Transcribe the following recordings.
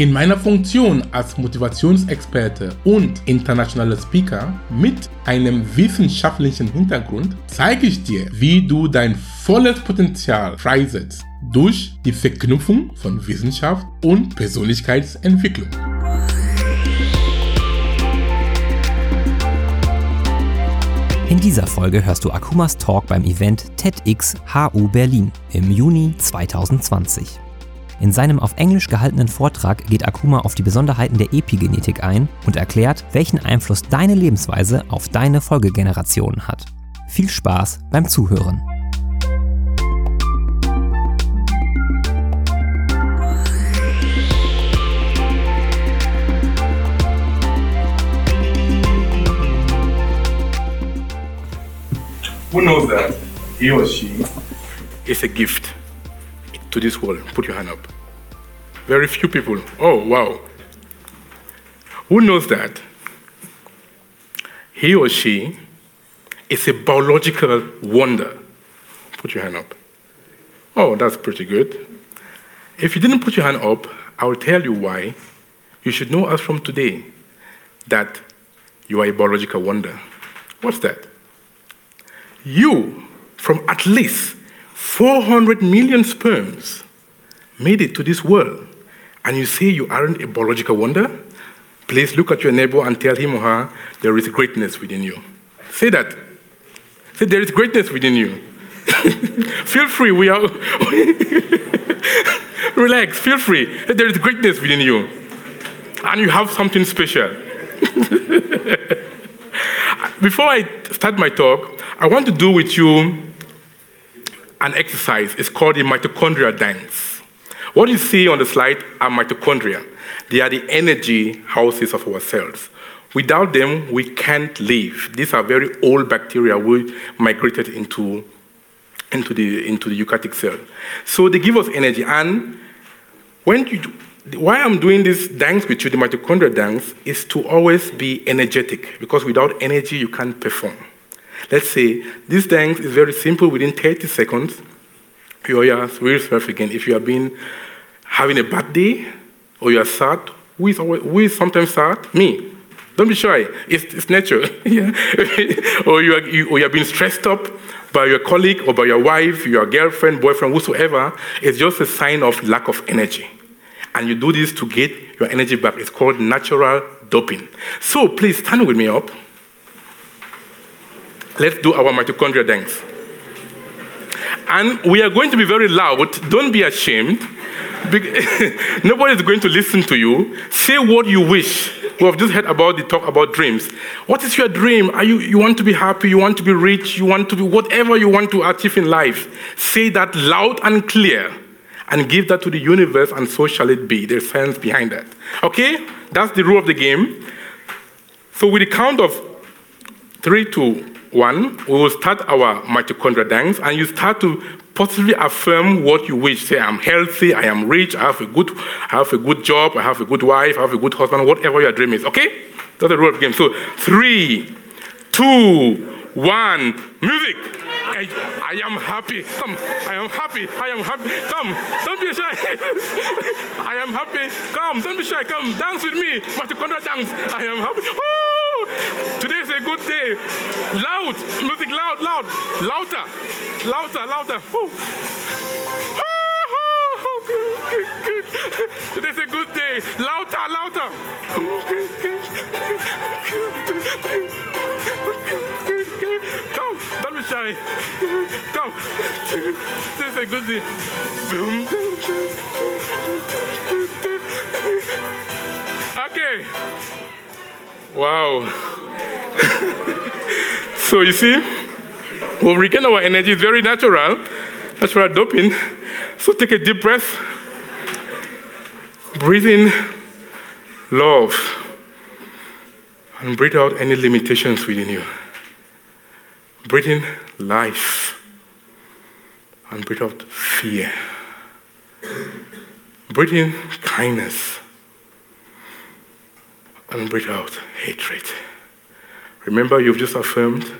In meiner Funktion als Motivationsexperte und internationaler Speaker mit einem wissenschaftlichen Hintergrund zeige ich dir, wie du dein volles Potenzial freisetzt durch die Verknüpfung von Wissenschaft und Persönlichkeitsentwicklung. In dieser Folge hörst du Akumas Talk beim Event TEDx HU Berlin im Juni 2020. In seinem auf Englisch gehaltenen Vortrag geht Akuma auf die Besonderheiten der Epigenetik ein und erklärt, welchen Einfluss deine Lebensweise auf deine Folgegenerationen hat. Viel Spaß beim Zuhören. Who knows that he or she is a gift to this world? Put your hand up. Very few people. Oh, wow. Who knows that he or she is a biological wonder? Put your hand up. Oh, that's pretty good. If you didn't put your hand up, I will tell you why. You should know us from today that you are a biological wonder. What's that? you, from at least 400 million sperms, made it to this world, and you say you aren't a biological wonder? Please look at your neighbor and tell him or her there is greatness within you. Say that. Say there is greatness within you. feel free. We are. Relax. Feel free. There is greatness within you, and you have something special. Before I start my talk, I want to do with you an exercise. It's called the mitochondria dance. What you see on the slide are mitochondria. They are the energy houses of our cells. Without them, we can't live. These are very old bacteria we migrated into, into, the, into the eukaryotic cell. So they give us energy. And when you, why I'm doing this dance with you, the mitochondria dance, is to always be energetic because without energy, you can't perform. Let's say this dance is very simple within 30 seconds. You are real again. If you have been having a bad day or you are sad, who is, always, who is sometimes sad? Me. Don't be shy. It's, it's nature. or, you are, you, or you have been stressed up by your colleague or by your wife, your girlfriend, boyfriend, whosoever. It's just a sign of lack of energy. And you do this to get your energy back. It's called natural doping. So please stand with me up. Let's do our mitochondria dance. And we are going to be very loud. Don't be ashamed. Nobody is going to listen to you. Say what you wish. We have just heard about the talk about dreams. What is your dream? Are you, you want to be happy? You want to be rich? You want to be whatever you want to achieve in life? Say that loud and clear and give that to the universe, and so shall it be. There's science behind that. Okay? That's the rule of the game. So, with the count of three, two, one, we will start our mitochondria dance, and you start to positively affirm what you wish. Say, I'm healthy, I am rich, I have a good, I have a good job, I have a good wife, I have a good husband, whatever your dream is. Okay? That's the rule of the game. So three, two, one, music. I, I, am happy. Come, I am happy. I am happy. Come, don't be shy. I am happy. Come, don't be shy. Come, dance with me. Mitochondria dance. I am happy. Today is a good day. Loud, music loud, loud, louder, louder, louder. Today's a good day. Louder, louder. Come, don't be shy. Come. Today's a good day. Wow. so you see, we'll regain our energy. It's very natural. Natural doping. So take a deep breath. Breathe in love. And breathe out any limitations within you. Breathe in life. And breathe out fear. Breathe in kindness. And breathe out hatred. Remember, you've just affirmed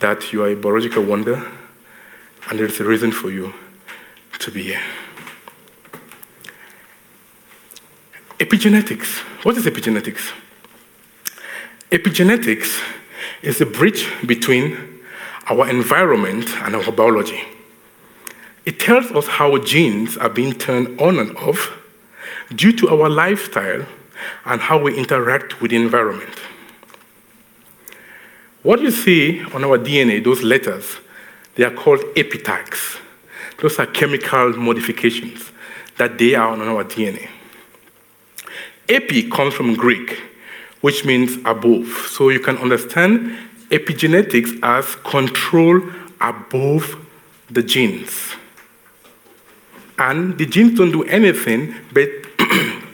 that you are a biological wonder and there's a reason for you to be here. Epigenetics. What is epigenetics? Epigenetics is the bridge between our environment and our biology. It tells us how genes are being turned on and off due to our lifestyle and how we interact with the environment. What you see on our DNA, those letters, they are called epitags. Those are chemical modifications that they are on our DNA. Epi comes from Greek, which means above. So you can understand epigenetics as control above the genes. And the genes don't do anything but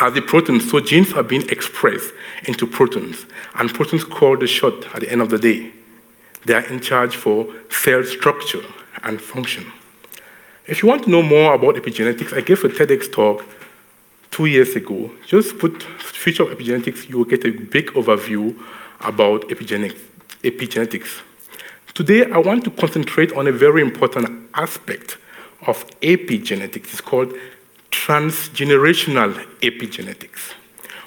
are the proteins. So genes are being expressed into proteins. And proteins call the shot at the end of the day. They are in charge for cell structure and function. If you want to know more about epigenetics, I gave a TEDx talk two years ago. Just put future of epigenetics, you will get a big overview about epigenetics. Today, I want to concentrate on a very important aspect of epigenetics. It's called transgenerational epigenetics.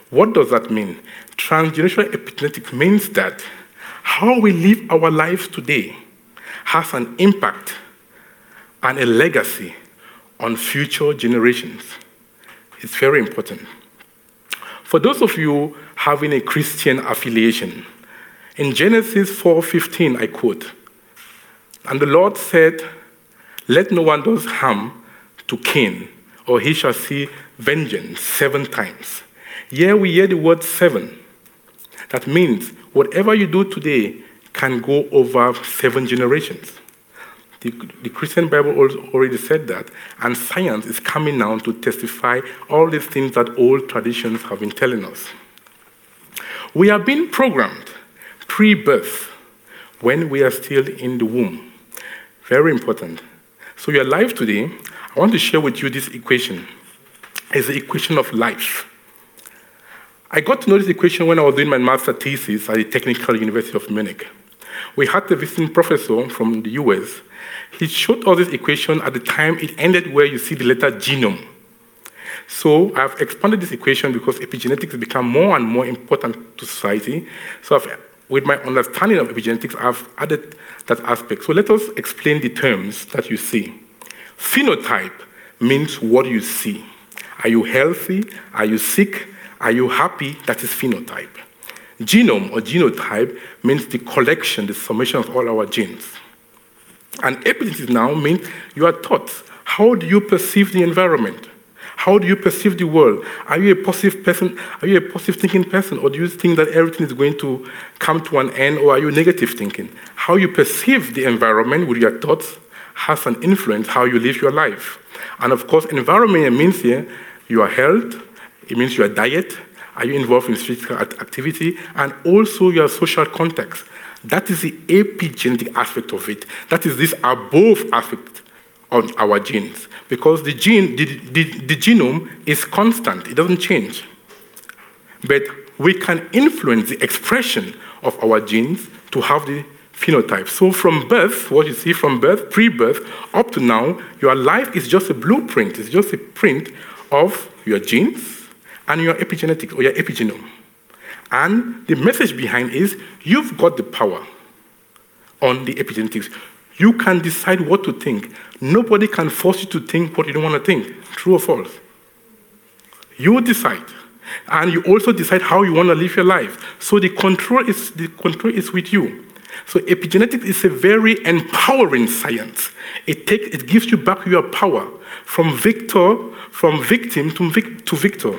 What does that mean? Transgenerational epigenetics means that how we live our lives today has an impact and a legacy on future generations. It's very important. For those of you having a Christian affiliation, in Genesis 4:15 I quote, and the Lord said, "Let no one do harm to Cain, or he shall see vengeance seven times." Here we hear the word seven. That means whatever you do today can go over seven generations. The, the, Christian Bible already said that, and science is coming now to testify all these things that old traditions have been telling us. We are being programmed pre birth when we are still in the womb. Very important. So, your life today, I want to share with you this equation. It's the equation of life. I got to know this equation when I was doing my master thesis at the Technical University of Munich. We had a visiting professor from the US. He showed us this equation at the time it ended where you see the letter genome. So I've expanded this equation because epigenetics has become more and more important to society. So I've, with my understanding of epigenetics, I've added that aspect. So let us explain the terms that you see. Phenotype means what you see. Are you healthy? Are you sick? Are you happy? That is phenotype. Genome or genotype means the collection, the summation of all our genes. And epigenetics now means your thoughts. How do you perceive the environment? How do you perceive the world? Are you a positive person? Are you a positive thinking person? Or do you think that everything is going to come to an end? Or are you negative thinking? How you perceive the environment with your thoughts has an influence how you live your life. And of course, environment means here your health, it means your diet. Are you involved in physical activity? And also your social context. That is the epigenetic aspect of it. That is this above aspect of our genes. Because the gene, the, the, the genome is constant, it doesn't change. But we can influence the expression of our genes to have the phenotype. So from birth, what you see from birth, pre-birth, up to now, your life is just a blueprint. It's just a print of your genes, and your epigenetics or your epigenome. And the message behind is you've got the power on the epigenetics. You can decide what to think. Nobody can force you to think what you don't want to think, true or false. You decide. And you also decide how you want to live your life. So the control is, the control is with you. So epigenetics is a very empowering science. It, take, it gives you back your power from victor, from victim to, vic, to victor.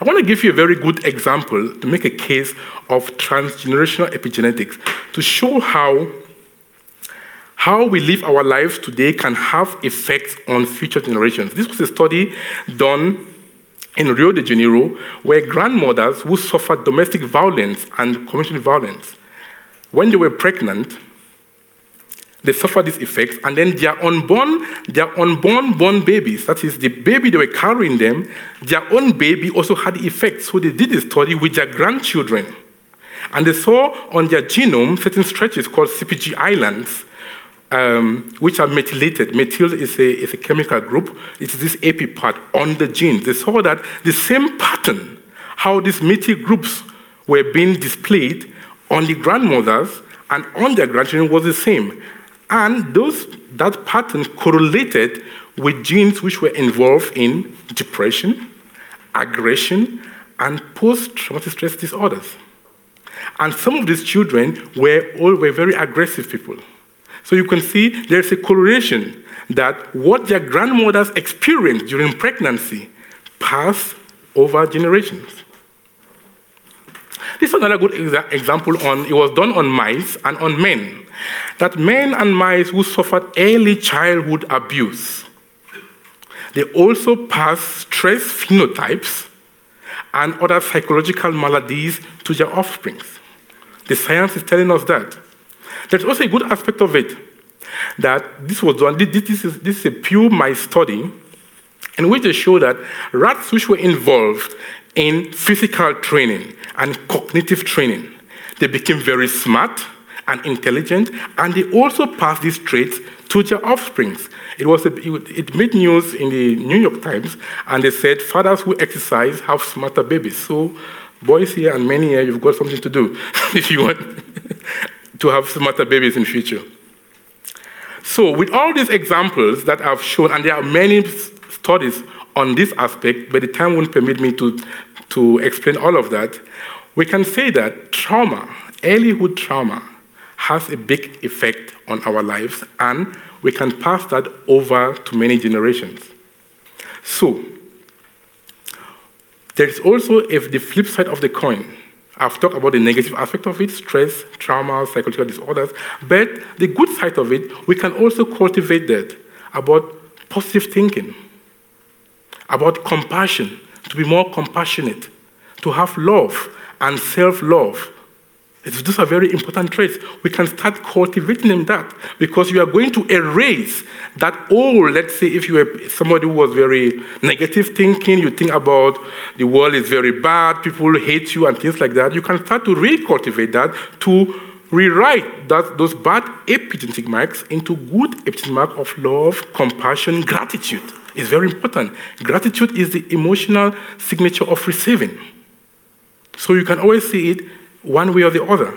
I want to give you a very good example to make a case of transgenerational epigenetics to show how, how we live our lives today can have effects on future generations. This was a study done in Rio de Janeiro where grandmothers who suffered domestic violence and community violence, when they were pregnant, they suffered these effects, and then their unborn, their unborn born babies, that is the baby they were carrying them, their own baby also had effects. So they did a study with their grandchildren. And they saw on their genome certain stretches called CpG islands, um, which are methylated. Methyl is a, is a chemical group. It's this epi part on the genes. They saw that the same pattern, how these methyl groups were being displayed on the grandmothers and on their grandchildren was the same. And those, that pattern correlated with genes which were involved in depression, aggression, and post traumatic stress disorders. And some of these children were, all, were very aggressive people. So you can see there's a correlation that what their grandmothers experienced during pregnancy passed over generations. This is another good exa- example on it was done on mice and on men. That men and mice who suffered early childhood abuse, they also pass stress phenotypes and other psychological maladies to their offspring. The science is telling us that. There's also a good aspect of it that this was done, this is, this is a pure mice study in which they show that rats which were involved in physical training and cognitive training, they became very smart and intelligent, and they also passed these traits to their offspring. It, was a, it made news in the New York Times, and they said fathers who exercise have smarter babies. So, boys here and many here, you've got something to do if you want to have smarter babies in future. So, with all these examples that I've shown, and there are many studies on this aspect, but the time won't permit me to, to explain all of that, we can say that trauma, earlyhood trauma, has a big effect on our lives, and we can pass that over to many generations. So, there is also if the flip side of the coin. I've talked about the negative aspect of it stress, trauma, psychological disorders. But the good side of it, we can also cultivate that about positive thinking, about compassion, to be more compassionate, to have love and self love. Those are very important traits. We can start cultivating them that because you are going to erase that old, let's say, if you are somebody who was very negative thinking, you think about the world is very bad, people hate you, and things like that, you can start to recultivate that to rewrite that, those bad epigenetic marks into good epigenetic mark of love, compassion, gratitude. It's very important. Gratitude is the emotional signature of receiving. So you can always see it one way or the other.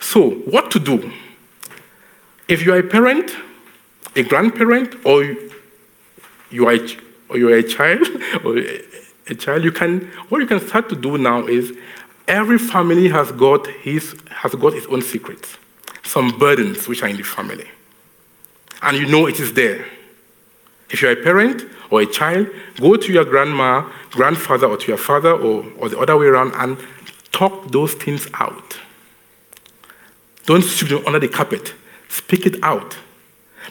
So, what to do? If you are a parent, a grandparent, or you are a, or you are a child, or a child, you can what you can start to do now is every family has got his has got its own secrets, some burdens which are in the family, and you know it is there. If you're a parent or a child, go to your grandma, grandfather, or to your father, or, or the other way around, and talk those things out. Don't sweep them under the carpet. Speak it out.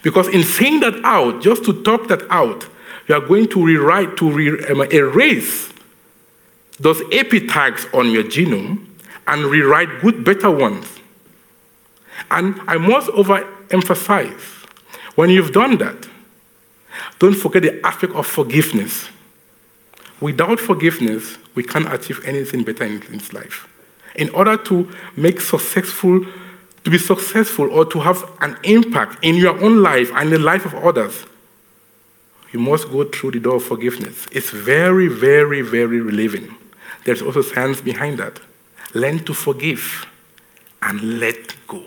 Because in saying that out, just to talk that out, you are going to rewrite, to re- um, erase those epitags on your genome and rewrite good, better ones. And I must overemphasize when you've done that, don't forget the aspect of forgiveness. Without forgiveness, we can't achieve anything better in this life. In order to make successful, to be successful or to have an impact in your own life and the life of others, you must go through the door of forgiveness. It's very, very, very relieving. There's also science behind that. Learn to forgive and let go.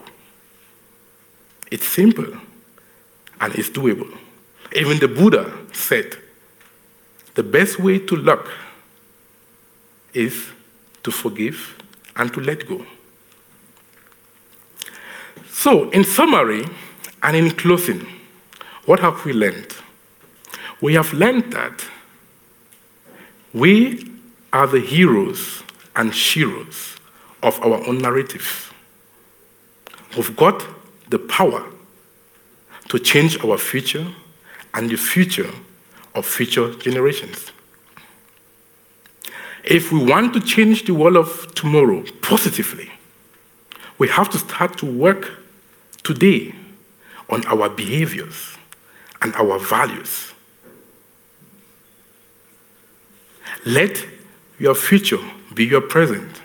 It's simple and it's doable. Even the Buddha said the best way to luck is to forgive and to let go. So, in summary and in closing, what have we learned? We have learned that we are the heroes and sheroes of our own narrative. We've got the power to change our future and the future of future generations. If we want to change the world of tomorrow positively, we have to start to work today on our behaviors and our values. Let your future be your present.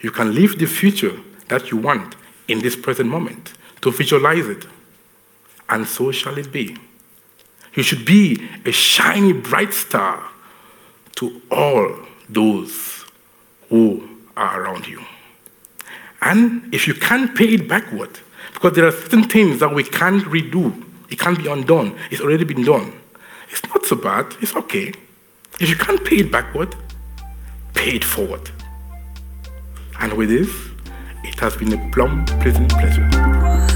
You can live the future that you want in this present moment to visualize it. And so shall it be. You should be a shiny, bright star to all those who are around you. And if you can't pay it backward, because there are certain things that we can't redo, it can't be undone, it's already been done. It's not so bad, it's okay. If you can't pay it backward, pay it forward. And with this, it has been a plum pleasant pleasure.